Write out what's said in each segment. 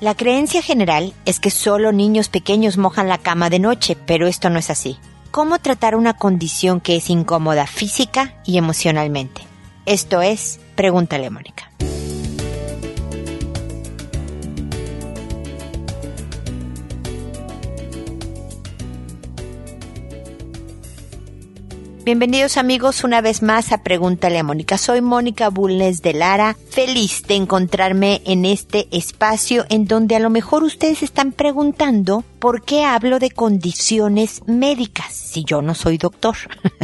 La creencia general es que solo niños pequeños mojan la cama de noche, pero esto no es así. ¿Cómo tratar una condición que es incómoda física y emocionalmente? Esto es, pregúntale Mónica. Bienvenidos amigos una vez más a Pregúntale a Mónica. Soy Mónica Bulnes de Lara, feliz de encontrarme en este espacio en donde a lo mejor ustedes están preguntando por qué hablo de condiciones médicas si yo no soy doctor.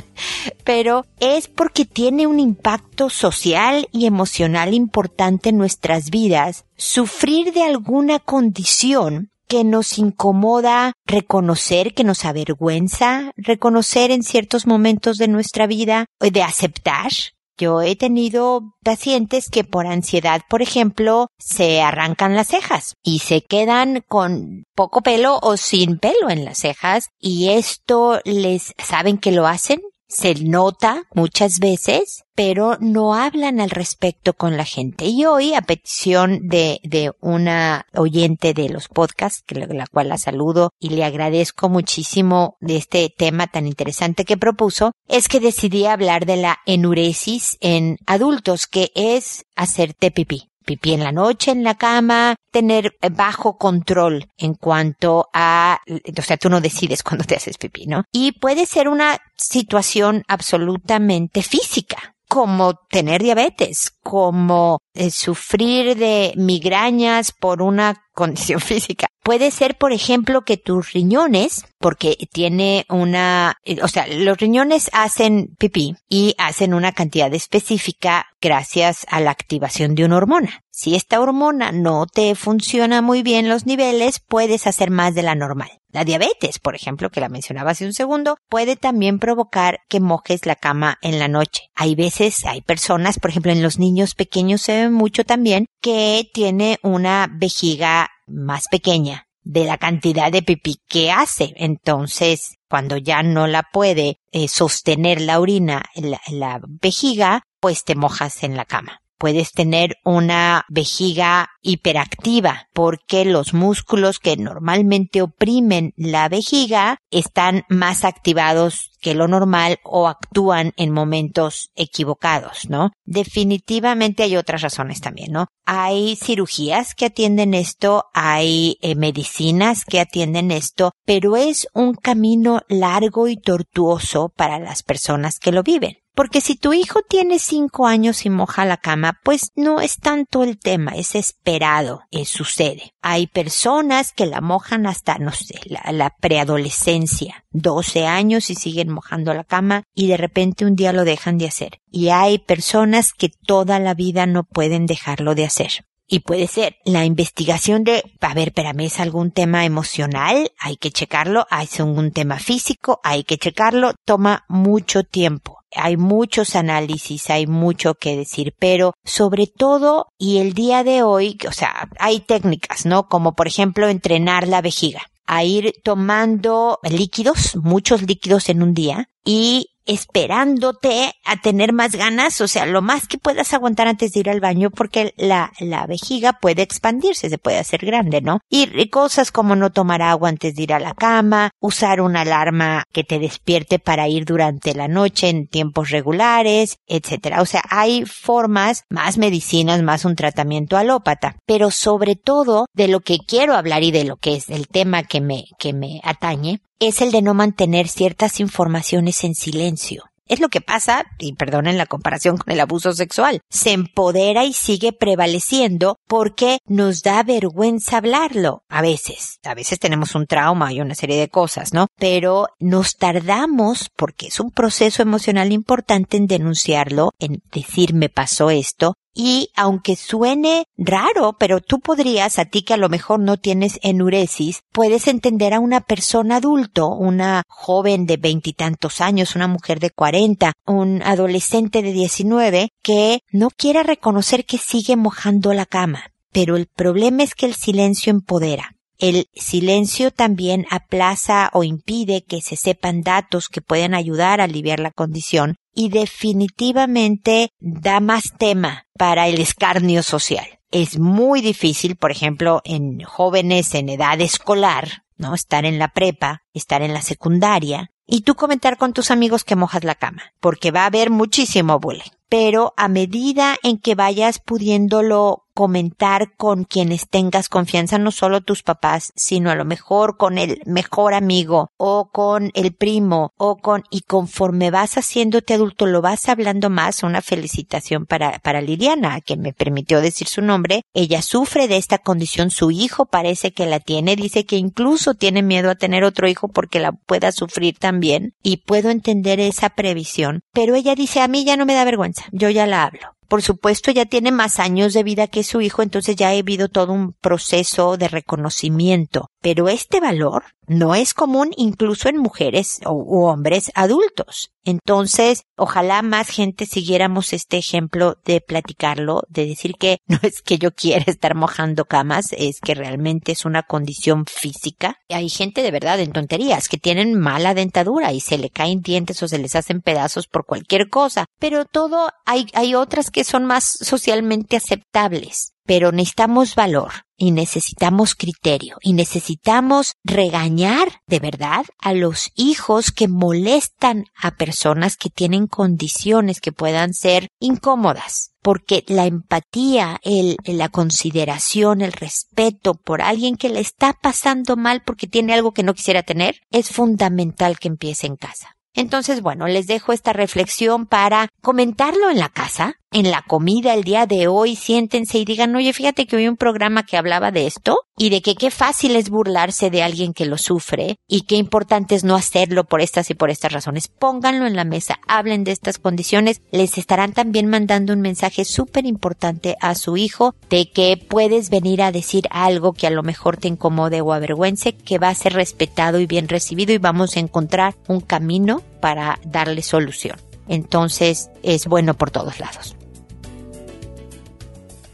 Pero es porque tiene un impacto social y emocional importante en nuestras vidas sufrir de alguna condición que nos incomoda reconocer, que nos avergüenza reconocer en ciertos momentos de nuestra vida, de aceptar. Yo he tenido pacientes que por ansiedad, por ejemplo, se arrancan las cejas y se quedan con poco pelo o sin pelo en las cejas y esto les saben que lo hacen se nota muchas veces, pero no hablan al respecto con la gente. Y hoy, a petición de, de una oyente de los podcasts, que la cual la saludo y le agradezco muchísimo de este tema tan interesante que propuso, es que decidí hablar de la enuresis en adultos, que es hacerte pipí pipí en la noche en la cama, tener bajo control en cuanto a, o sea, tú no decides cuando te haces pipí, ¿no? Y puede ser una situación absolutamente física como tener diabetes, como eh, sufrir de migrañas por una condición física. Puede ser, por ejemplo, que tus riñones, porque tiene una, o sea, los riñones hacen pipí y hacen una cantidad específica gracias a la activación de una hormona. Si esta hormona no te funciona muy bien los niveles, puedes hacer más de la normal. La diabetes, por ejemplo, que la mencionaba hace un segundo, puede también provocar que mojes la cama en la noche. Hay veces, hay personas, por ejemplo, en los niños pequeños se ve mucho también, que tiene una vejiga más pequeña de la cantidad de pipí que hace. Entonces, cuando ya no la puede eh, sostener la orina la vejiga, pues te mojas en la cama puedes tener una vejiga hiperactiva porque los músculos que normalmente oprimen la vejiga están más activados que lo normal o actúan en momentos equivocados, ¿no? Definitivamente hay otras razones también, ¿no? Hay cirugías que atienden esto, hay eh, medicinas que atienden esto, pero es un camino largo y tortuoso para las personas que lo viven. Porque si tu hijo tiene cinco años y moja la cama, pues no es tanto el tema, es esperado, es, sucede. Hay personas que la mojan hasta, no sé, la, la preadolescencia, 12 años y siguen mojando la cama y de repente un día lo dejan de hacer. Y hay personas que toda la vida no pueden dejarlo de hacer. Y puede ser la investigación de, a ver, espérame, es algún tema emocional, hay que checarlo, es algún tema físico, hay que checarlo, toma mucho tiempo hay muchos análisis, hay mucho que decir, pero sobre todo, y el día de hoy, o sea, hay técnicas, ¿no? Como por ejemplo entrenar la vejiga a ir tomando líquidos, muchos líquidos en un día, y esperándote a tener más ganas, o sea, lo más que puedas aguantar antes de ir al baño porque la, la vejiga puede expandirse, se puede hacer grande, ¿no? Y, cosas como no tomar agua antes de ir a la cama, usar una alarma que te despierte para ir durante la noche en tiempos regulares, etcétera. O sea, hay formas, más medicinas, más un tratamiento alópata, pero sobre todo de lo que quiero hablar y de lo que es el tema que me, que me atañe, es el de no mantener ciertas informaciones en silencio. Es lo que pasa, y perdonen la comparación con el abuso sexual, se empodera y sigue prevaleciendo porque nos da vergüenza hablarlo. A veces, a veces tenemos un trauma y una serie de cosas, ¿no? Pero nos tardamos, porque es un proceso emocional importante en denunciarlo, en decir me pasó esto, y aunque suene raro, pero tú podrías, a ti que a lo mejor no tienes enuresis, puedes entender a una persona adulto, una joven de veintitantos años, una mujer de cuarenta, un adolescente de diecinueve, que no quiera reconocer que sigue mojando la cama. Pero el problema es que el silencio empodera. El silencio también aplaza o impide que se sepan datos que pueden ayudar a aliviar la condición y definitivamente da más tema para el escarnio social. es muy difícil, por ejemplo, en jóvenes en edad escolar, ¿no? Estar en la prepa, estar en la secundaria, y tú comentar con tus amigos que mojas la cama, porque va a haber muchísimo bullying. Pero a medida en que vayas pudiéndolo comentar con quienes tengas confianza, no solo tus papás, sino a lo mejor con el mejor amigo o con el primo o con, y conforme vas haciéndote adulto lo vas hablando más, una felicitación para, para Liliana, que me permitió decir su nombre. Ella sufre de esta condición, su hijo parece que la tiene, dice que incluso tiene miedo a tener otro hijo porque la pueda sufrir también y puedo entender esa previsión, pero ella dice a mí ya no me da vergüenza, yo ya la hablo por supuesto ya tiene más años de vida que su hijo, entonces ya ha habido todo un proceso de reconocimiento. Pero este valor no es común incluso en mujeres u hombres adultos. Entonces, ojalá más gente siguiéramos este ejemplo de platicarlo, de decir que no es que yo quiera estar mojando camas, es que realmente es una condición física. Hay gente de verdad en tonterías que tienen mala dentadura y se le caen dientes o se les hacen pedazos por cualquier cosa, pero todo hay, hay otras que son más socialmente aceptables pero necesitamos valor y necesitamos criterio y necesitamos regañar de verdad a los hijos que molestan a personas que tienen condiciones que puedan ser incómodas. Porque la empatía, el, la consideración, el respeto por alguien que le está pasando mal porque tiene algo que no quisiera tener, es fundamental que empiece en casa. Entonces, bueno, les dejo esta reflexión para comentarlo en la casa, en la comida el día de hoy, siéntense y digan, oye, fíjate que hoy un programa que hablaba de esto y de que qué fácil es burlarse de alguien que lo sufre y qué importante es no hacerlo por estas y por estas razones. Pónganlo en la mesa, hablen de estas condiciones, les estarán también mandando un mensaje súper importante a su hijo de que puedes venir a decir algo que a lo mejor te incomode o avergüence, que va a ser respetado y bien recibido y vamos a encontrar un camino para darle solución. Entonces es bueno por todos lados.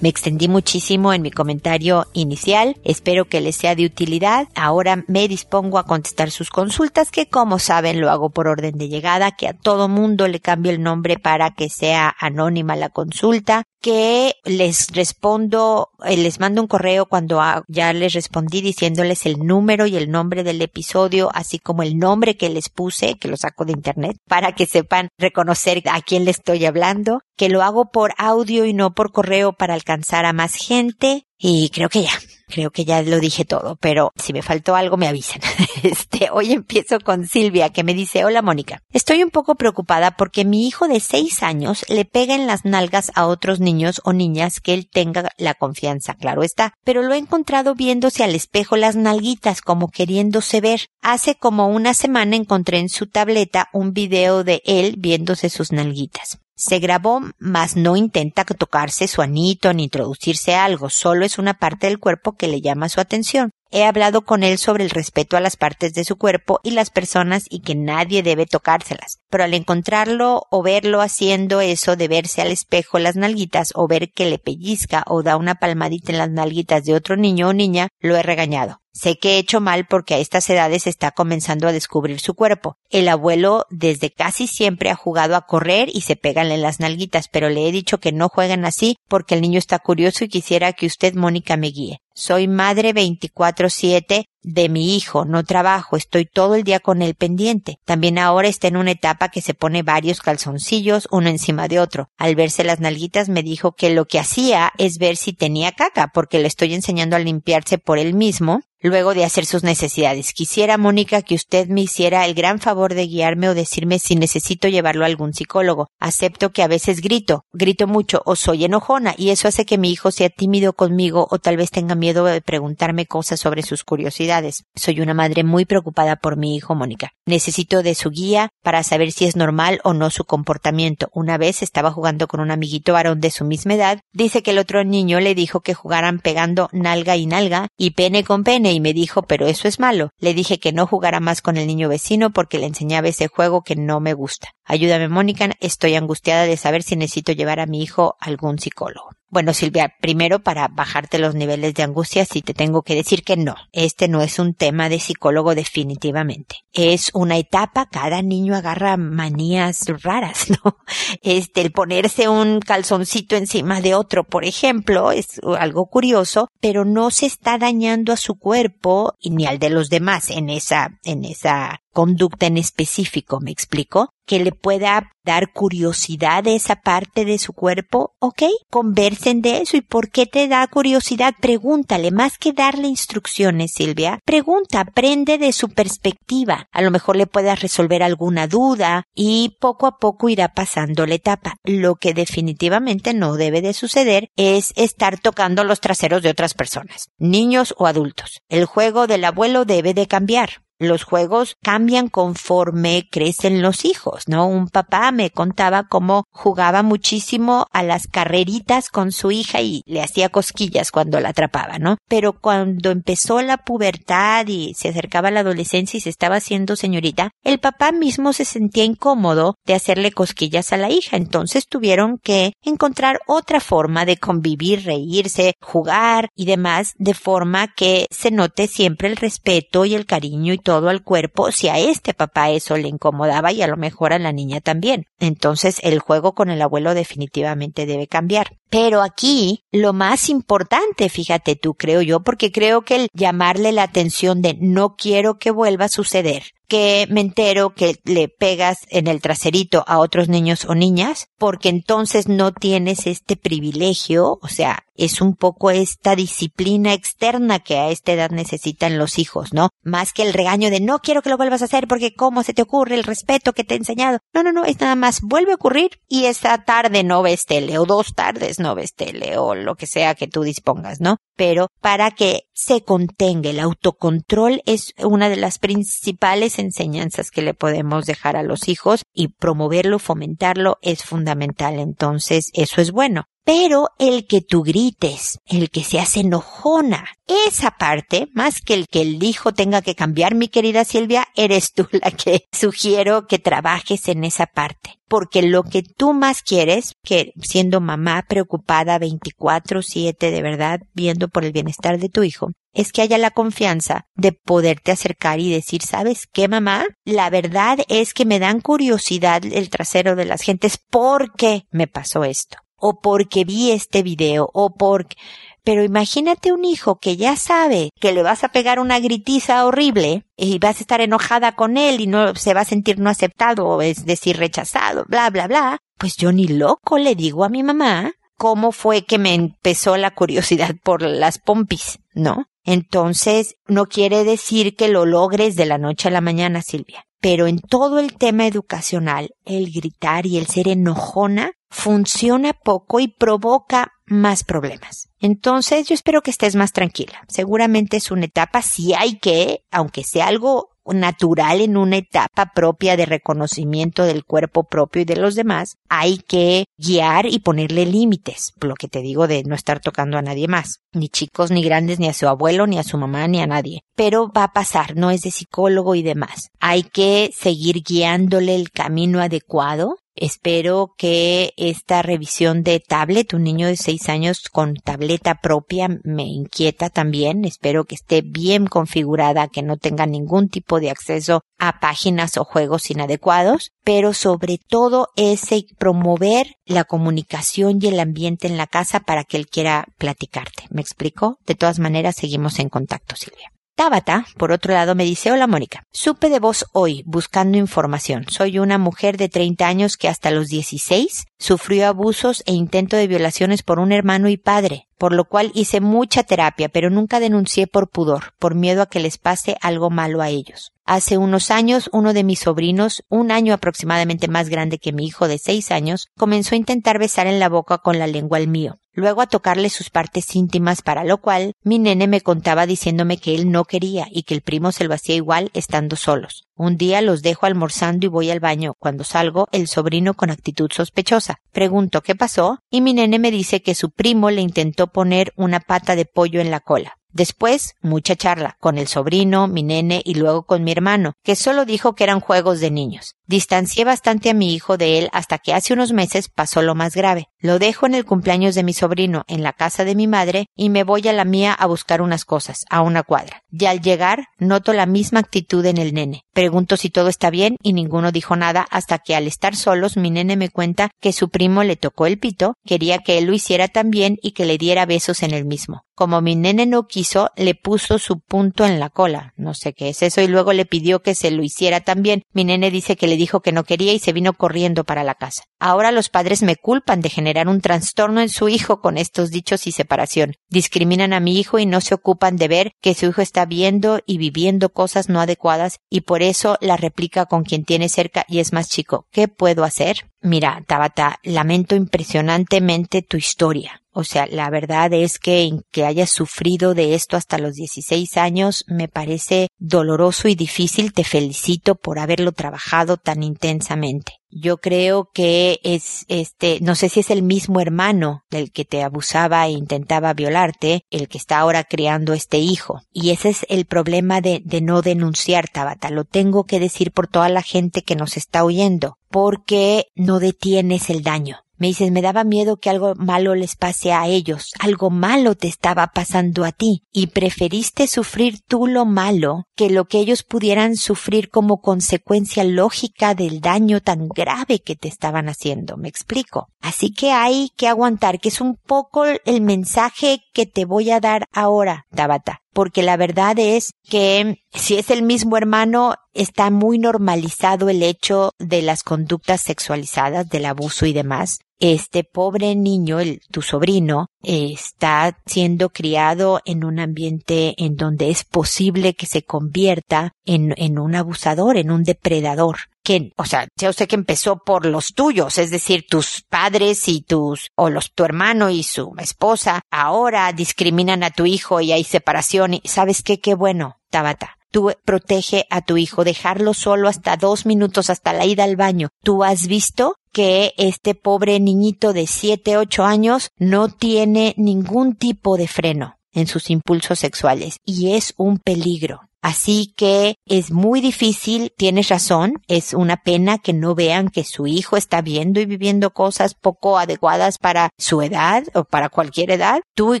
Me extendí muchísimo en mi comentario inicial. Espero que les sea de utilidad. Ahora me dispongo a contestar sus consultas, que como saben lo hago por orden de llegada, que a todo mundo le cambio el nombre para que sea anónima la consulta que les respondo, eh, les mando un correo cuando ya les respondí diciéndoles el número y el nombre del episodio, así como el nombre que les puse, que lo saco de internet, para que sepan reconocer a quién le estoy hablando, que lo hago por audio y no por correo para alcanzar a más gente, y creo que ya, creo que ya lo dije todo, pero si me faltó algo me avisan. Este, hoy empiezo con Silvia que me dice, hola Mónica, estoy un poco preocupada porque mi hijo de seis años le pega en las nalgas a otros niños o niñas que él tenga la confianza, claro está, pero lo he encontrado viéndose al espejo las nalguitas como queriéndose ver. Hace como una semana encontré en su tableta un video de él viéndose sus nalguitas. Se grabó, mas no intenta tocarse su anito ni introducirse algo, solo es una parte del cuerpo que le llama su atención. He hablado con él sobre el respeto a las partes de su cuerpo y las personas y que nadie debe tocárselas. Pero al encontrarlo o verlo haciendo eso de verse al espejo las nalguitas o ver que le pellizca o da una palmadita en las nalguitas de otro niño o niña, lo he regañado. Sé que he hecho mal porque a estas edades está comenzando a descubrir su cuerpo. El abuelo desde casi siempre ha jugado a correr y se pegan en las nalguitas, pero le he dicho que no jueguen así porque el niño está curioso y quisiera que usted, Mónica, me guíe. Soy madre 24/7 de mi hijo, no trabajo, estoy todo el día con él pendiente. También ahora está en una etapa que se pone varios calzoncillos uno encima de otro. Al verse las nalguitas me dijo que lo que hacía es ver si tenía caca, porque le estoy enseñando a limpiarse por él mismo luego de hacer sus necesidades. Quisiera, Mónica, que usted me hiciera el gran favor de guiarme o decirme si necesito llevarlo a algún psicólogo. Acepto que a veces grito, grito mucho o soy enojona y eso hace que mi hijo sea tímido conmigo o tal vez tenga miedo de preguntarme cosas sobre sus curiosidades. Soy una madre muy preocupada por mi hijo, Mónica. Necesito de su guía para saber si es normal o no su comportamiento. Una vez estaba jugando con un amiguito varón de su misma edad. Dice que el otro niño le dijo que jugaran pegando nalga y nalga y pene con pene y me dijo, pero eso es malo. Le dije que no jugara más con el niño vecino porque le enseñaba ese juego que no me gusta. Ayúdame, Mónica, estoy angustiada de saber si necesito llevar a mi hijo a algún psicólogo. Bueno, Silvia, primero para bajarte los niveles de angustia, sí te tengo que decir que no. Este no es un tema de psicólogo definitivamente. Es una etapa, cada niño agarra manías raras, ¿no? Este, el ponerse un calzoncito encima de otro, por ejemplo, es algo curioso, pero no se está dañando a su cuerpo y ni al de los demás en esa, en esa conducta en específico, ¿me explico? Que le pueda dar curiosidad de esa parte de su cuerpo, ¿ok? Conversen de eso. ¿Y por qué te da curiosidad? Pregúntale, más que darle instrucciones, Silvia. Pregunta, aprende de su perspectiva. A lo mejor le puedas resolver alguna duda y poco a poco irá pasando la etapa. Lo que definitivamente no debe de suceder es estar tocando los traseros de otras personas, niños o adultos. El juego del abuelo debe de cambiar los juegos cambian conforme crecen los hijos, ¿no? Un papá me contaba cómo jugaba muchísimo a las carreritas con su hija y le hacía cosquillas cuando la atrapaba, ¿no? Pero cuando empezó la pubertad y se acercaba la adolescencia y se estaba haciendo señorita, el papá mismo se sentía incómodo de hacerle cosquillas a la hija, entonces tuvieron que encontrar otra forma de convivir, reírse, jugar y demás, de forma que se note siempre el respeto y el cariño y todo todo al cuerpo si a este papá eso le incomodaba y a lo mejor a la niña también. Entonces el juego con el abuelo definitivamente debe cambiar. Pero aquí lo más importante, fíjate tú, creo yo, porque creo que el llamarle la atención de no quiero que vuelva a suceder, que me entero que le pegas en el traserito a otros niños o niñas, porque entonces no tienes este privilegio, o sea, es un poco esta disciplina externa que a esta edad necesitan los hijos, ¿no? Más que el regaño de no quiero que lo vuelvas a hacer porque cómo se te ocurre el respeto que te he enseñado. No, no, no, es nada más vuelve a ocurrir y esta tarde no ves tele o dos tardes no ves tele o lo que sea que tú dispongas, ¿no? Pero para que se contenga el autocontrol es una de las principales enseñanzas que le podemos dejar a los hijos y promoverlo, fomentarlo es fundamental. Entonces, eso es bueno. Pero el que tú grites, el que se hace enojona, esa parte, más que el que el hijo tenga que cambiar, mi querida Silvia, eres tú la que sugiero que trabajes en esa parte. Porque lo que tú más quieres, que siendo mamá preocupada 24-7 de verdad, viendo por el bienestar de tu hijo, es que haya la confianza de poderte acercar y decir, ¿sabes qué, mamá? La verdad es que me dan curiosidad el trasero de las gentes porque me pasó esto o porque vi este video, o porque... Pero imagínate un hijo que ya sabe que le vas a pegar una gritiza horrible y vas a estar enojada con él y no se va a sentir no aceptado es decir rechazado, bla, bla, bla. Pues yo ni loco le digo a mi mamá cómo fue que me empezó la curiosidad por las pompis, ¿no? Entonces, no quiere decir que lo logres de la noche a la mañana, Silvia. Pero en todo el tema educacional, el gritar y el ser enojona funciona poco y provoca más problemas. Entonces yo espero que estés más tranquila. Seguramente es una etapa, si hay que, aunque sea algo natural en una etapa propia de reconocimiento del cuerpo propio y de los demás, hay que guiar y ponerle límites, lo que te digo de no estar tocando a nadie más, ni chicos ni grandes, ni a su abuelo, ni a su mamá, ni a nadie. Pero va a pasar, no es de psicólogo y demás. Hay que seguir guiándole el camino adecuado Espero que esta revisión de tablet, un niño de seis años con tableta propia, me inquieta también. Espero que esté bien configurada, que no tenga ningún tipo de acceso a páginas o juegos inadecuados, pero sobre todo ese promover la comunicación y el ambiente en la casa para que él quiera platicarte. ¿Me explico? De todas maneras, seguimos en contacto, Silvia. Tabata, por otro lado, me dice, hola Mónica, supe de vos hoy buscando información. Soy una mujer de 30 años que hasta los 16 sufrió abusos e intento de violaciones por un hermano y padre, por lo cual hice mucha terapia, pero nunca denuncié por pudor, por miedo a que les pase algo malo a ellos. Hace unos años, uno de mis sobrinos, un año aproximadamente más grande que mi hijo de seis años, comenzó a intentar besar en la boca con la lengua al mío luego a tocarle sus partes íntimas, para lo cual mi nene me contaba diciéndome que él no quería y que el primo se lo hacía igual estando solos. Un día los dejo almorzando y voy al baño. Cuando salgo, el sobrino con actitud sospechosa. Pregunto qué pasó y mi nene me dice que su primo le intentó poner una pata de pollo en la cola. Después, mucha charla, con el sobrino, mi nene y luego con mi hermano, que solo dijo que eran juegos de niños. Distancié bastante a mi hijo de él hasta que hace unos meses pasó lo más grave. Lo dejo en el cumpleaños de mi sobrino en la casa de mi madre y me voy a la mía a buscar unas cosas, a una cuadra. Y al llegar, noto la misma actitud en el nene. Pregunto si todo está bien y ninguno dijo nada hasta que al estar solos mi nene me cuenta que su primo le tocó el pito, quería que él lo hiciera también y que le diera besos en el mismo. Como mi nene no quiso, le puso su punto en la cola. No sé qué es eso y luego le pidió que se lo hiciera también. Mi nene dice que le dijo que no quería y se vino corriendo para la casa. Ahora los padres me culpan de generar un trastorno en su hijo con estos dichos y separación. Discriminan a mi hijo y no se ocupan de ver que su hijo está viendo y viviendo cosas no adecuadas y por eso la replica con quien tiene cerca y es más chico. ¿Qué puedo hacer? Mira, Tabata, lamento impresionantemente tu historia. O sea, la verdad es que que hayas sufrido de esto hasta los 16 años me parece doloroso y difícil. Te felicito por haberlo trabajado tan intensamente. Yo creo que es este, no sé si es el mismo hermano del que te abusaba e intentaba violarte, el que está ahora criando este hijo. Y ese es el problema de, de no denunciar, Tabata. Lo tengo que decir por toda la gente que nos está oyendo, porque no detienes el daño. Me dices, me daba miedo que algo malo les pase a ellos, algo malo te estaba pasando a ti, y preferiste sufrir tú lo malo que lo que ellos pudieran sufrir como consecuencia lógica del daño tan grave que te estaban haciendo. ¿Me explico? Así que hay que aguantar, que es un poco el mensaje que te voy a dar ahora, Tabata porque la verdad es que si es el mismo hermano, está muy normalizado el hecho de las conductas sexualizadas, del abuso y demás este pobre niño, el, tu sobrino, está siendo criado en un ambiente en donde es posible que se convierta en, en un abusador, en un depredador. Que, o sea, yo sé que empezó por los tuyos, es decir, tus padres y tus, o los, tu hermano y su esposa, ahora discriminan a tu hijo y hay separación y, ¿sabes qué? Qué bueno, Tabata Tú protege a tu hijo, dejarlo solo hasta dos minutos hasta la ida al baño. Tú has visto que este pobre niñito de siete, ocho años no tiene ningún tipo de freno en sus impulsos sexuales y es un peligro. Así que es muy difícil, tienes razón, es una pena que no vean que su hijo está viendo y viviendo cosas poco adecuadas para su edad o para cualquier edad. Tú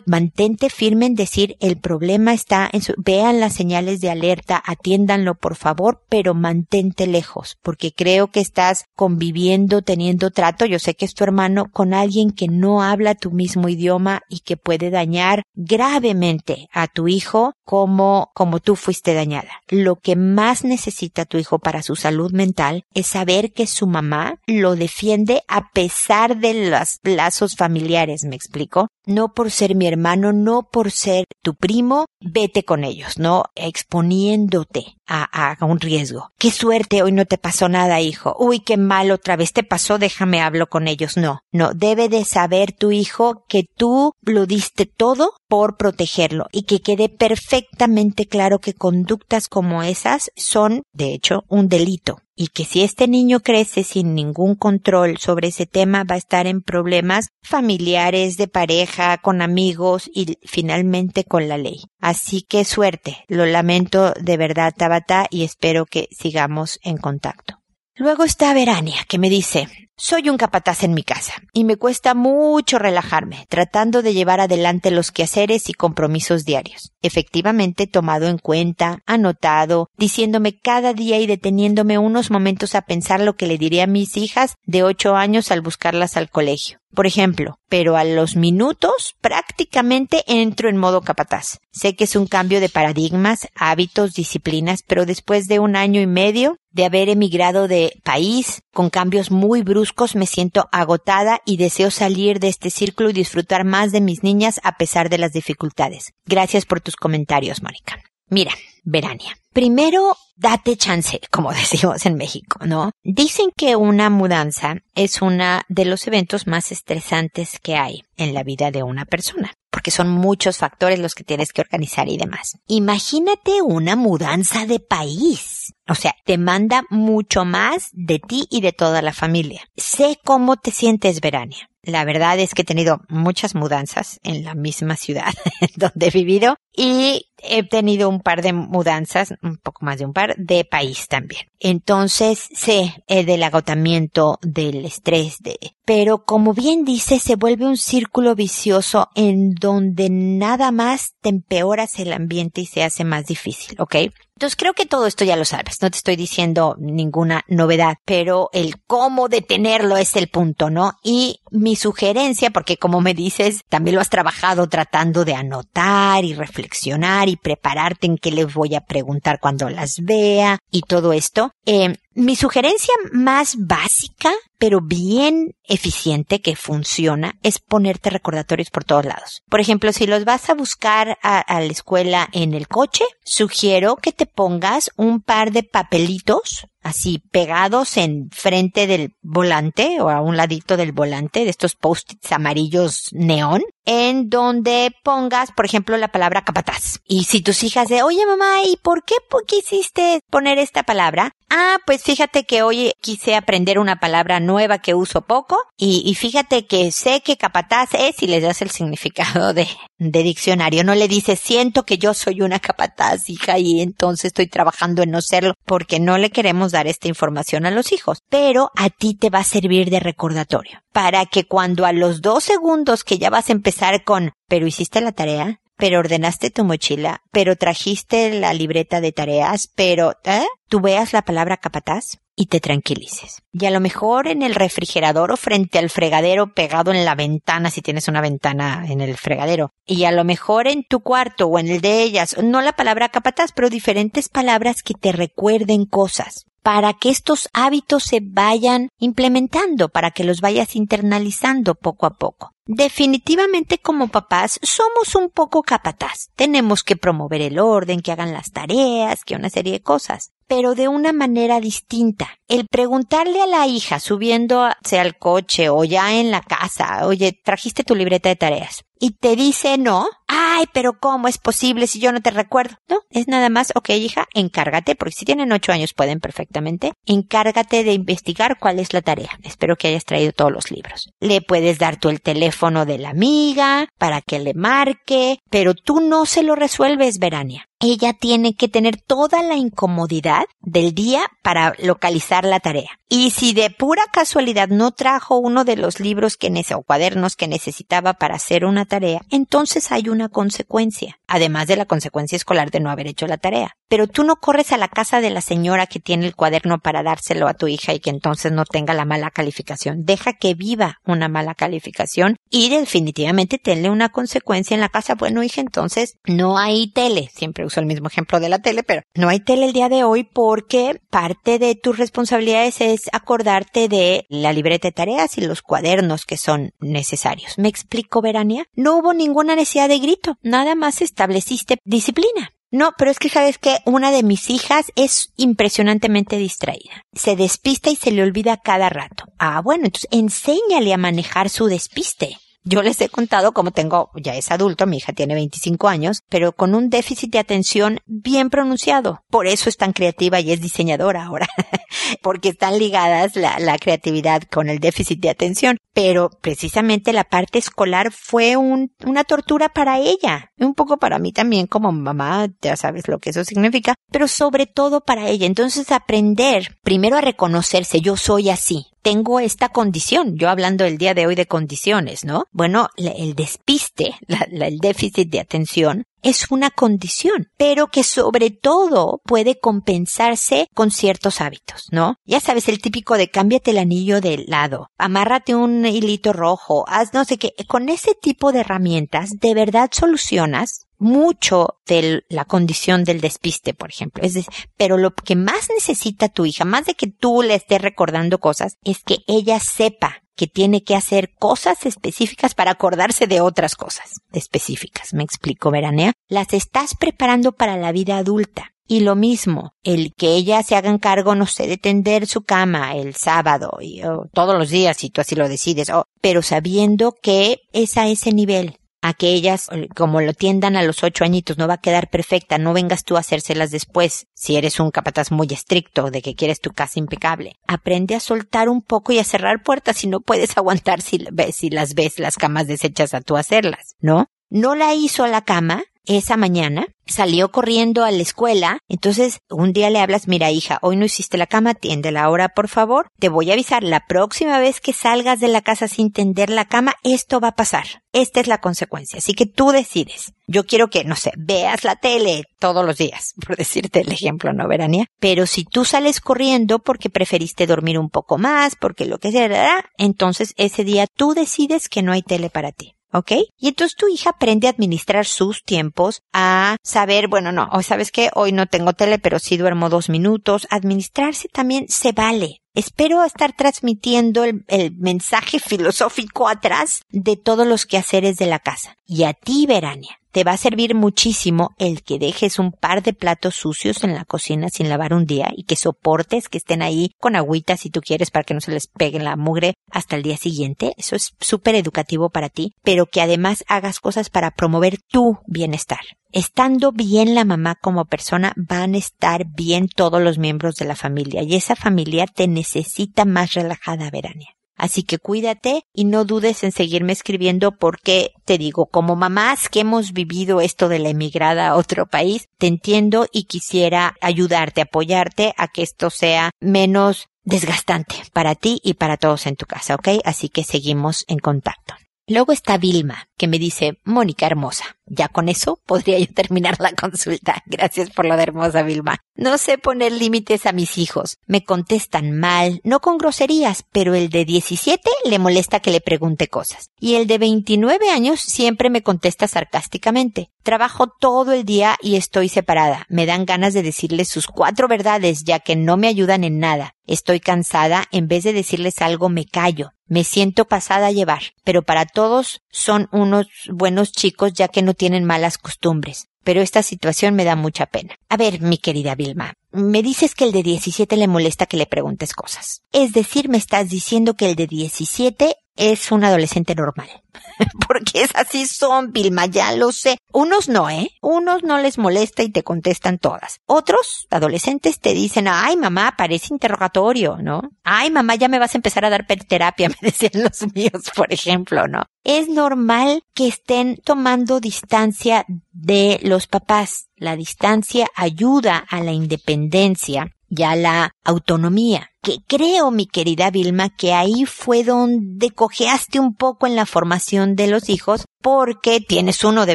mantente firme en decir el problema está en su, vean las señales de alerta, atiéndanlo por favor, pero mantente lejos, porque creo que estás conviviendo, teniendo trato, yo sé que es tu hermano, con alguien que no habla tu mismo idioma y que puede dañar gravemente a tu hijo como, como tú fuiste dañada. Lo que más necesita tu hijo para su salud mental es saber que su mamá lo defiende a pesar de los lazos familiares, ¿me explico? No por ser mi hermano, no por ser tu primo, vete con ellos, no exponiéndote a, un riesgo. Qué suerte, hoy no te pasó nada, hijo. Uy, qué mal otra vez te pasó, déjame hablo con ellos. No, no, debe de saber tu hijo que tú lo diste todo por protegerlo y que quede perfectamente claro que conductas como esas son, de hecho, un delito y que si este niño crece sin ningún control sobre ese tema va a estar en problemas familiares, de pareja, con amigos y finalmente con la ley. Así que suerte, lo lamento de verdad Tabata y espero que sigamos en contacto. Luego está Verania, que me dice, soy un capataz en mi casa y me cuesta mucho relajarme, tratando de llevar adelante los quehaceres y compromisos diarios. Efectivamente, tomado en cuenta, anotado, diciéndome cada día y deteniéndome unos momentos a pensar lo que le diré a mis hijas de ocho años al buscarlas al colegio. Por ejemplo, pero a los minutos prácticamente entro en modo capataz. Sé que es un cambio de paradigmas, hábitos, disciplinas, pero después de un año y medio de haber emigrado de país con cambios muy bruscos me siento agotada y deseo salir de este círculo y disfrutar más de mis niñas a pesar de las dificultades. Gracias por tus comentarios, Mónica. Mira, Verania. Primero, date chance, como decimos en México, ¿no? Dicen que una mudanza es uno de los eventos más estresantes que hay en la vida de una persona, porque son muchos factores los que tienes que organizar y demás. Imagínate una mudanza de país. O sea, te manda mucho más de ti y de toda la familia. Sé cómo te sientes, Verania. La verdad es que he tenido muchas mudanzas en la misma ciudad donde he vivido y he tenido un par de mudanzas, un poco más de un par, de país también. Entonces sé eh, del agotamiento, del estrés, de, pero como bien dice, se vuelve un círculo vicioso en donde nada más te empeoras el ambiente y se hace más difícil, ¿ok? Entonces creo que todo esto ya lo sabes, no te estoy diciendo ninguna novedad, pero el cómo detenerlo es el punto, ¿no? Y mi sugerencia, porque como me dices, también lo has trabajado tratando de anotar y reflexionar y prepararte en qué les voy a preguntar cuando las vea y todo esto, eh, mi sugerencia más básica, pero bien eficiente que funciona, es ponerte recordatorios por todos lados. Por ejemplo, si los vas a buscar a, a, la escuela en el coche, sugiero que te pongas un par de papelitos así pegados en frente del volante o a un ladito del volante de estos post-its amarillos neón en donde pongas, por ejemplo, la palabra capataz. Y si tus hijas de, oye mamá, ¿y por qué quisiste poner esta palabra? Ah, pues fíjate que hoy quise aprender una palabra nueva que uso poco y, fíjate que sé que capataz es y le das el significado de, de diccionario. No le dices, siento que yo soy una capataz, hija, y entonces estoy trabajando en no serlo porque no le queremos dar esta información a los hijos. Pero a ti te va a servir de recordatorio para que cuando a los dos segundos que ya vas a empezar con, pero hiciste la tarea, pero ordenaste tu mochila, pero trajiste la libreta de tareas, pero, ¿eh? Tú veas la palabra capataz y te tranquilices. Y a lo mejor en el refrigerador o frente al fregadero pegado en la ventana, si tienes una ventana en el fregadero. Y a lo mejor en tu cuarto o en el de ellas, no la palabra capataz, pero diferentes palabras que te recuerden cosas para que estos hábitos se vayan implementando, para que los vayas internalizando poco a poco. Definitivamente como papás somos un poco capataz. Tenemos que promover el orden, que hagan las tareas, que una serie de cosas pero de una manera distinta. El preguntarle a la hija subiendo sea al coche o ya en la casa, oye, trajiste tu libreta de tareas y te dice no, ay, pero ¿cómo es posible si yo no te recuerdo? No, es nada más, ok, hija, encárgate, porque si tienen ocho años pueden perfectamente, encárgate de investigar cuál es la tarea. Espero que hayas traído todos los libros. Le puedes dar tú el teléfono de la amiga para que le marque, pero tú no se lo resuelves, Verania ella tiene que tener toda la incomodidad del día para localizar la tarea. Y si de pura casualidad no trajo uno de los libros que o cuadernos que necesitaba para hacer una tarea, entonces hay una consecuencia, además de la consecuencia escolar de no haber hecho la tarea. Pero tú no corres a la casa de la señora que tiene el cuaderno para dárselo a tu hija y que entonces no tenga la mala calificación. Deja que viva una mala calificación y definitivamente tenle una consecuencia en la casa. Bueno, hija, entonces no hay tele. Siempre uso el mismo ejemplo de la tele, pero no hay tele el día de hoy porque parte de tus responsabilidades es acordarte de la libreta de tareas y los cuadernos que son necesarios. ¿Me explico, Verania? No hubo ninguna necesidad de grito. Nada más estableciste disciplina. No, pero es que sabes que una de mis hijas es impresionantemente distraída. Se despista y se le olvida cada rato. Ah, bueno, entonces enséñale a manejar su despiste. Yo les he contado como tengo, ya es adulto, mi hija tiene 25 años, pero con un déficit de atención bien pronunciado. Por eso es tan creativa y es diseñadora ahora, porque están ligadas la, creatividad con el déficit de atención. Pero precisamente la parte escolar fue un, una tortura para ella, un poco para mí también como mamá, ya sabes lo que eso significa, pero sobre todo para ella. Entonces aprender primero a reconocerse, yo soy así, tengo esta condición, yo hablando el día de hoy de condiciones, ¿no? Bueno, el despiste, el déficit de atención, es una condición, pero que sobre todo puede compensarse con ciertos hábitos, ¿no? Ya sabes, el típico de cámbiate el anillo de lado, amárrate un hilito rojo, haz no sé qué, con ese tipo de herramientas de verdad solucionas mucho de la condición del despiste, por ejemplo. Es decir, pero lo que más necesita tu hija, más de que tú le estés recordando cosas, es que ella sepa que tiene que hacer cosas específicas para acordarse de otras cosas específicas. ¿Me explico, Veranea? Las estás preparando para la vida adulta. Y lo mismo, el que ella se hagan cargo, no sé, de tender su cama el sábado y todos los días si tú así lo decides, pero sabiendo que es a ese nivel, a que ellas, como lo tiendan a los ocho añitos, no va a quedar perfecta, no vengas tú a hacérselas después, si eres un capataz muy estricto de que quieres tu casa impecable. Aprende a soltar un poco y a cerrar puertas si no puedes aguantar si, si las ves las camas deshechas a tú hacerlas, ¿no? No la hizo a la cama, esa mañana, salió corriendo a la escuela, entonces un día le hablas, mira hija, hoy no hiciste la cama, la hora por favor, te voy a avisar, la próxima vez que salgas de la casa sin tender la cama, esto va a pasar. Esta es la consecuencia, así que tú decides. Yo quiero que, no sé, veas la tele todos los días, por decirte el ejemplo, ¿no, Verania? Pero si tú sales corriendo porque preferiste dormir un poco más, porque lo que sea, entonces ese día tú decides que no hay tele para ti. ¿Ok? Y entonces tu hija aprende a administrar sus tiempos, a saber, bueno, no, o sabes que hoy no tengo tele, pero sí duermo dos minutos. Administrarse también se vale. Espero estar transmitiendo el, el, mensaje filosófico atrás de todos los quehaceres de la casa. Y a ti, Verania, te va a servir muchísimo el que dejes un par de platos sucios en la cocina sin lavar un día y que soportes que estén ahí con agüita si tú quieres para que no se les pegue la mugre hasta el día siguiente. Eso es súper educativo para ti, pero que además hagas cosas para promover tu bienestar. Estando bien la mamá como persona, van a estar bien todos los miembros de la familia y esa familia te necesita más relajada, Verania. Así que cuídate y no dudes en seguirme escribiendo porque te digo, como mamás que hemos vivido esto de la emigrada a otro país, te entiendo y quisiera ayudarte, apoyarte a que esto sea menos desgastante para ti y para todos en tu casa, ¿ok? Así que seguimos en contacto. Luego está Vilma, que me dice, Mónica hermosa. Ya con eso podría yo terminar la consulta. Gracias por lo de hermosa, Vilma. No sé poner límites a mis hijos. Me contestan mal, no con groserías, pero el de 17 le molesta que le pregunte cosas. Y el de 29 años siempre me contesta sarcásticamente. Trabajo todo el día y estoy separada. Me dan ganas de decirles sus cuatro verdades, ya que no me ayudan en nada. Estoy cansada, en vez de decirles algo me callo. Me siento pasada a llevar, pero para todos son unos buenos chicos ya que no tienen malas costumbres. Pero esta situación me da mucha pena. A ver, mi querida Vilma, me dices que el de 17 le molesta que le preguntes cosas. Es decir, me estás diciendo que el de 17 es un adolescente normal. Porque es así son, Vilma, ya lo sé. Unos no, ¿eh? Unos no les molesta y te contestan todas. Otros, adolescentes, te dicen, ay mamá, parece interrogatorio, ¿no? Ay mamá, ya me vas a empezar a dar terapia, me decían los míos, por ejemplo, ¿no? Es normal que estén tomando distancia de los papás. La distancia ayuda a la independencia y a la autonomía que creo, mi querida Vilma, que ahí fue donde cojeaste un poco en la formación de los hijos, porque tienes uno de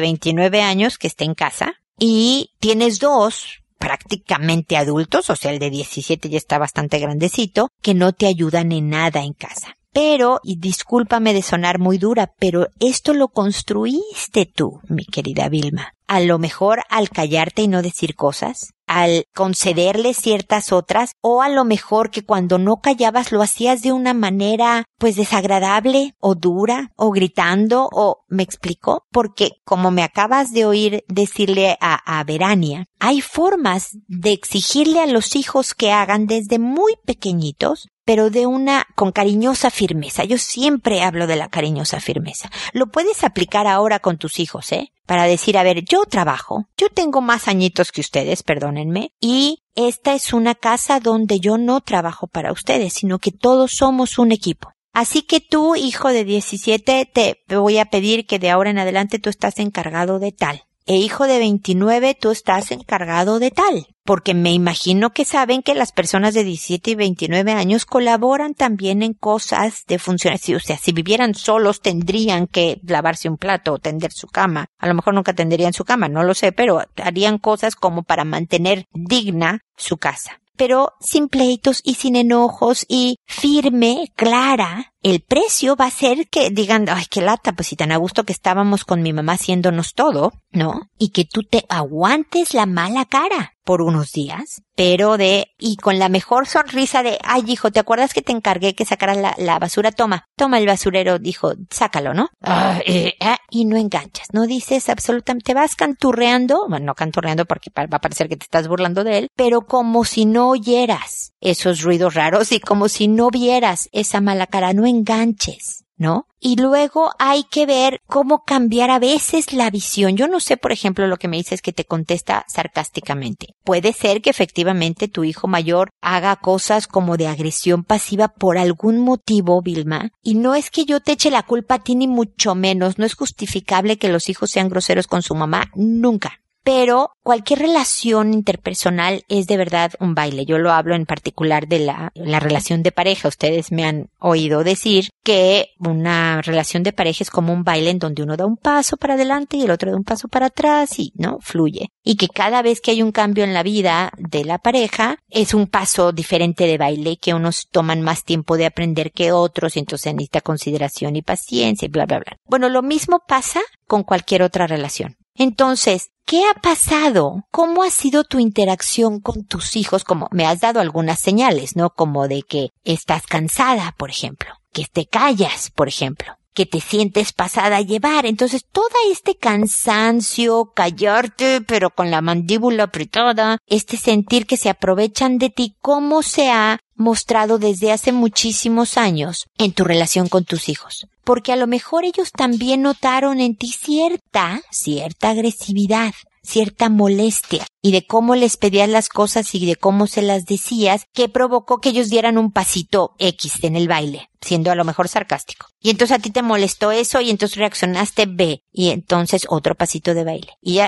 29 años que está en casa y tienes dos prácticamente adultos, o sea, el de 17 ya está bastante grandecito, que no te ayudan en nada en casa. Pero, y discúlpame de sonar muy dura, pero esto lo construiste tú, mi querida Vilma. A lo mejor al callarte y no decir cosas, al concederle ciertas otras, o a lo mejor que cuando no callabas lo hacías de una manera pues desagradable o dura o gritando o me explicó porque como me acabas de oír decirle a, a Verania, hay formas de exigirle a los hijos que hagan desde muy pequeñitos pero de una con cariñosa firmeza. Yo siempre hablo de la cariñosa firmeza. Lo puedes aplicar ahora con tus hijos, ¿eh? Para decir, a ver, yo trabajo, yo tengo más añitos que ustedes, perdónenme, y esta es una casa donde yo no trabajo para ustedes, sino que todos somos un equipo. Así que tú, hijo de 17, te voy a pedir que de ahora en adelante tú estás encargado de tal e hijo de 29, tú estás encargado de tal. Porque me imagino que saben que las personas de 17 y 29 años colaboran también en cosas de funciones. O sea, si vivieran solos tendrían que lavarse un plato o tender su cama. A lo mejor nunca tenderían su cama, no lo sé, pero harían cosas como para mantener digna su casa pero sin pleitos y sin enojos y firme, clara, el precio va a ser que digan, ay, qué lata, pues si tan a gusto que estábamos con mi mamá haciéndonos todo, ¿no? Y que tú te aguantes la mala cara por unos días, pero de, y con la mejor sonrisa de, ay hijo, ¿te acuerdas que te encargué que sacaras la, la basura? Toma, toma el basurero, dijo, sácalo, ¿no? Ah, eh, ah, y no enganchas, no dices absolutamente, te vas canturreando, bueno, no canturreando porque va a parecer que te estás burlando de él, pero como si no oyeras esos ruidos raros y como si no vieras esa mala cara, no enganches. ¿no? Y luego hay que ver cómo cambiar a veces la visión. Yo no sé, por ejemplo, lo que me dices que te contesta sarcásticamente. Puede ser que efectivamente tu hijo mayor haga cosas como de agresión pasiva por algún motivo, Vilma. Y no es que yo te eche la culpa a ti ni mucho menos. No es justificable que los hijos sean groseros con su mamá. Nunca pero cualquier relación interpersonal es de verdad un baile. Yo lo hablo en particular de la, la, relación de pareja. Ustedes me han oído decir que una relación de pareja es como un baile en donde uno da un paso para adelante y el otro da un paso para atrás y, ¿no? Fluye. Y que cada vez que hay un cambio en la vida de la pareja es un paso diferente de baile que unos toman más tiempo de aprender que otros y entonces necesita consideración y paciencia y bla, bla, bla. Bueno, lo mismo pasa con cualquier otra relación. Entonces, ¿qué ha pasado? ¿Cómo ha sido tu interacción con tus hijos? Como me has dado algunas señales, ¿no? Como de que estás cansada, por ejemplo, que te callas, por ejemplo, que te sientes pasada a llevar. Entonces, todo este cansancio, callarte, pero con la mandíbula apretada, este sentir que se aprovechan de ti, ¿cómo se ha mostrado desde hace muchísimos años en tu relación con tus hijos. Porque a lo mejor ellos también notaron en ti cierta, cierta agresividad, cierta molestia y de cómo les pedías las cosas y de cómo se las decías que provocó que ellos dieran un pasito X en el baile, siendo a lo mejor sarcástico. Y entonces a ti te molestó eso y entonces reaccionaste B y entonces otro pasito de baile. Y,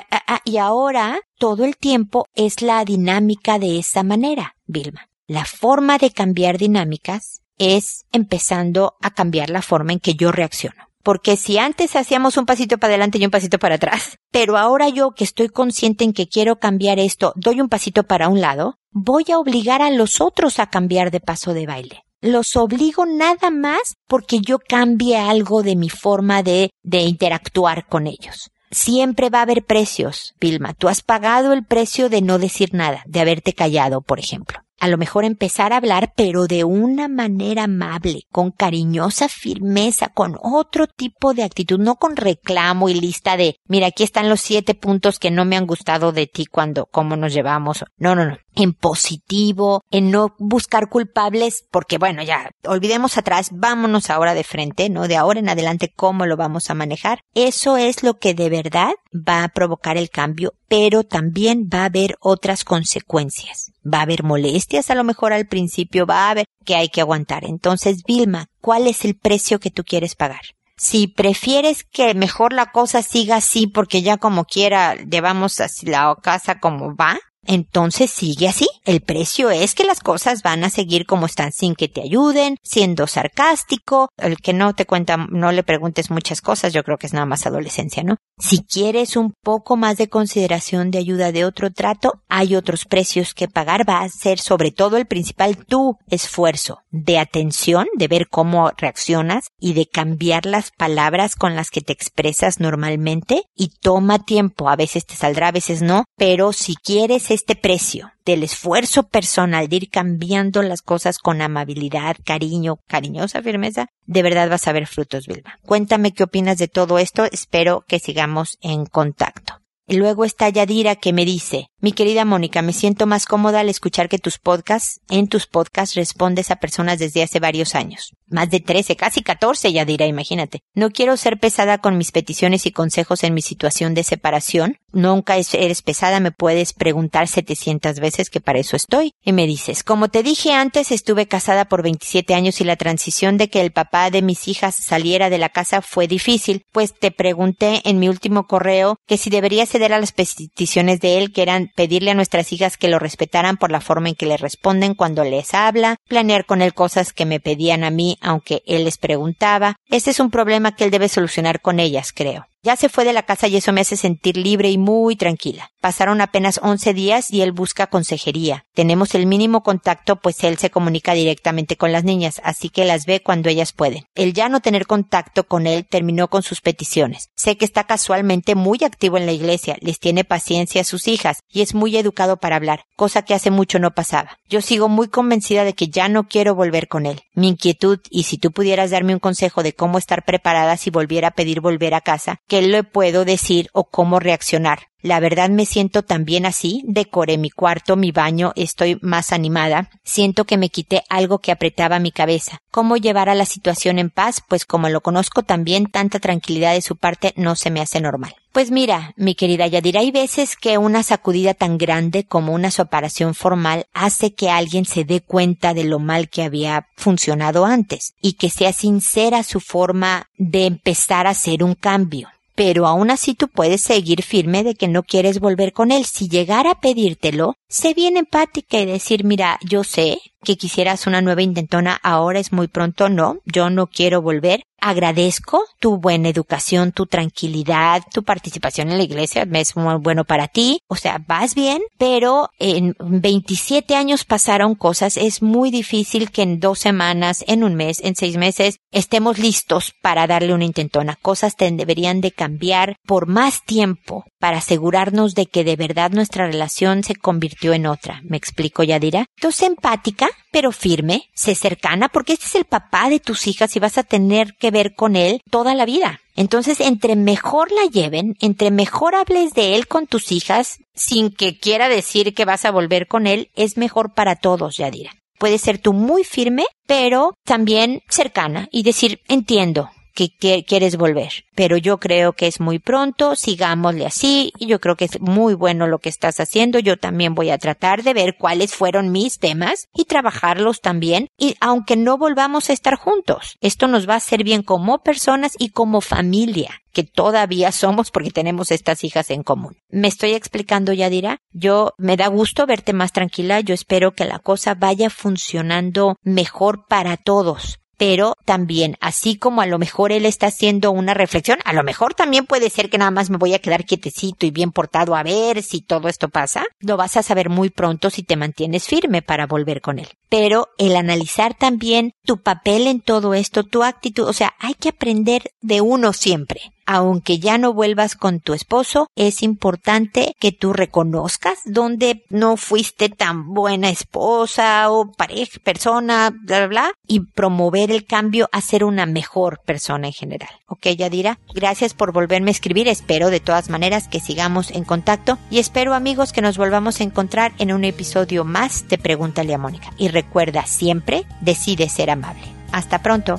y ahora todo el tiempo es la dinámica de esa manera, Vilma. La forma de cambiar dinámicas es empezando a cambiar la forma en que yo reacciono. Porque si antes hacíamos un pasito para adelante y un pasito para atrás, pero ahora yo que estoy consciente en que quiero cambiar esto, doy un pasito para un lado, voy a obligar a los otros a cambiar de paso de baile. Los obligo nada más porque yo cambie algo de mi forma de, de interactuar con ellos. Siempre va a haber precios, Vilma. Tú has pagado el precio de no decir nada, de haberte callado, por ejemplo a lo mejor empezar a hablar, pero de una manera amable, con cariñosa firmeza, con otro tipo de actitud, no con reclamo y lista de, mira, aquí están los siete puntos que no me han gustado de ti cuando, cómo nos llevamos. No, no, no. En positivo, en no buscar culpables, porque bueno, ya, olvidemos atrás, vámonos ahora de frente, ¿no? De ahora en adelante, cómo lo vamos a manejar. Eso es lo que de verdad va a provocar el cambio, pero también va a haber otras consecuencias. Va a haber molestias a lo mejor al principio, va a haber que hay que aguantar. Entonces, Vilma, ¿cuál es el precio que tú quieres pagar? Si prefieres que mejor la cosa siga así porque ya como quiera llevamos así la casa como va, entonces sigue así. El precio es que las cosas van a seguir como están sin que te ayuden, siendo sarcástico, el que no te cuenta, no le preguntes muchas cosas, yo creo que es nada más adolescencia, ¿no? Si quieres un poco más de consideración de ayuda de otro trato, hay otros precios que pagar. Va a ser sobre todo el principal tu esfuerzo de atención, de ver cómo reaccionas y de cambiar las palabras con las que te expresas normalmente y toma tiempo. A veces te saldrá, a veces no, pero si quieres este precio del esfuerzo personal de ir cambiando las cosas con amabilidad, cariño, cariñosa firmeza, de verdad vas a ver frutos, Vilma. Cuéntame qué opinas de todo esto. Espero que sigamos en contacto. Y luego está Yadira que me dice, mi querida Mónica, me siento más cómoda al escuchar que tus podcasts, en tus podcasts respondes a personas desde hace varios años. Más de 13, casi 14, ya dirá, imagínate. No quiero ser pesada con mis peticiones y consejos en mi situación de separación. Nunca eres pesada, me puedes preguntar 700 veces que para eso estoy. Y me dices, como te dije antes, estuve casada por 27 años y la transición de que el papá de mis hijas saliera de la casa fue difícil, pues te pregunté en mi último correo que si debería a las peticiones de él que eran pedirle a nuestras hijas que lo respetaran por la forma en que le responden cuando les habla, planear con él cosas que me pedían a mí aunque él les preguntaba. Este es un problema que él debe solucionar con ellas, creo. Ya se fue de la casa y eso me hace sentir libre y muy tranquila. Pasaron apenas 11 días y él busca consejería. Tenemos el mínimo contacto pues él se comunica directamente con las niñas, así que las ve cuando ellas pueden. El ya no tener contacto con él terminó con sus peticiones. Sé que está casualmente muy activo en la iglesia, les tiene paciencia a sus hijas y es muy educado para hablar, cosa que hace mucho no pasaba. Yo sigo muy convencida de que ya no quiero volver con él. Mi inquietud, y si tú pudieras darme un consejo de cómo estar preparada si volviera a pedir volver a casa, qué le puedo decir o cómo reaccionar. La verdad me siento también así, decoré mi cuarto, mi baño, estoy más animada. Siento que me quité algo que apretaba mi cabeza. ¿Cómo llevar a la situación en paz? Pues como lo conozco también, tanta tranquilidad de su parte no se me hace normal. Pues mira, mi querida Yadira, hay veces que una sacudida tan grande como una separación formal hace que alguien se dé cuenta de lo mal que había funcionado antes y que sea sincera su forma de empezar a hacer un cambio pero aún así tú puedes seguir firme de que no quieres volver con él. Si llegara a pedírtelo, sé bien empática y decir, mira, yo sé que quisieras una nueva intentona, ahora es muy pronto, no, yo no quiero volver, agradezco tu buena educación, tu tranquilidad, tu participación en la iglesia, es muy bueno para ti, o sea, vas bien, pero en 27 años pasaron cosas, es muy difícil que en dos semanas, en un mes, en seis meses, estemos listos para darle una intentona. Cosas te deberían de cambiar por más tiempo para asegurarnos de que de verdad nuestra relación se convirtió en otra. ¿Me explico, Yadira? Entonces, empática, pero firme, sé cercana, porque este es el papá de tus hijas y vas a tener que ver con él toda la vida. Entonces, entre mejor la lleven, entre mejor hables de él con tus hijas, sin que quiera decir que vas a volver con él, es mejor para todos, Yadira. Puede ser tú muy firme, pero también cercana y decir, entiendo, que, quieres volver. Pero yo creo que es muy pronto, sigámosle así, y yo creo que es muy bueno lo que estás haciendo. Yo también voy a tratar de ver cuáles fueron mis temas y trabajarlos también. Y aunque no volvamos a estar juntos, esto nos va a hacer bien como personas y como familia que todavía somos porque tenemos estas hijas en común. ¿Me estoy explicando, Yadira? Yo me da gusto verte más tranquila. Yo espero que la cosa vaya funcionando mejor para todos pero también, así como a lo mejor él está haciendo una reflexión, a lo mejor también puede ser que nada más me voy a quedar quietecito y bien portado a ver si todo esto pasa, lo vas a saber muy pronto si te mantienes firme para volver con él. Pero el analizar también tu papel en todo esto, tu actitud, o sea, hay que aprender de uno siempre aunque ya no vuelvas con tu esposo, es importante que tú reconozcas dónde no fuiste tan buena esposa o pareja, persona, bla, bla, bla, y promover el cambio a ser una mejor persona en general. Ok, Yadira, gracias por volverme a escribir. Espero de todas maneras que sigamos en contacto y espero amigos que nos volvamos a encontrar en un episodio más de Pregúntale a Mónica. Y recuerda siempre, decide ser amable. Hasta pronto.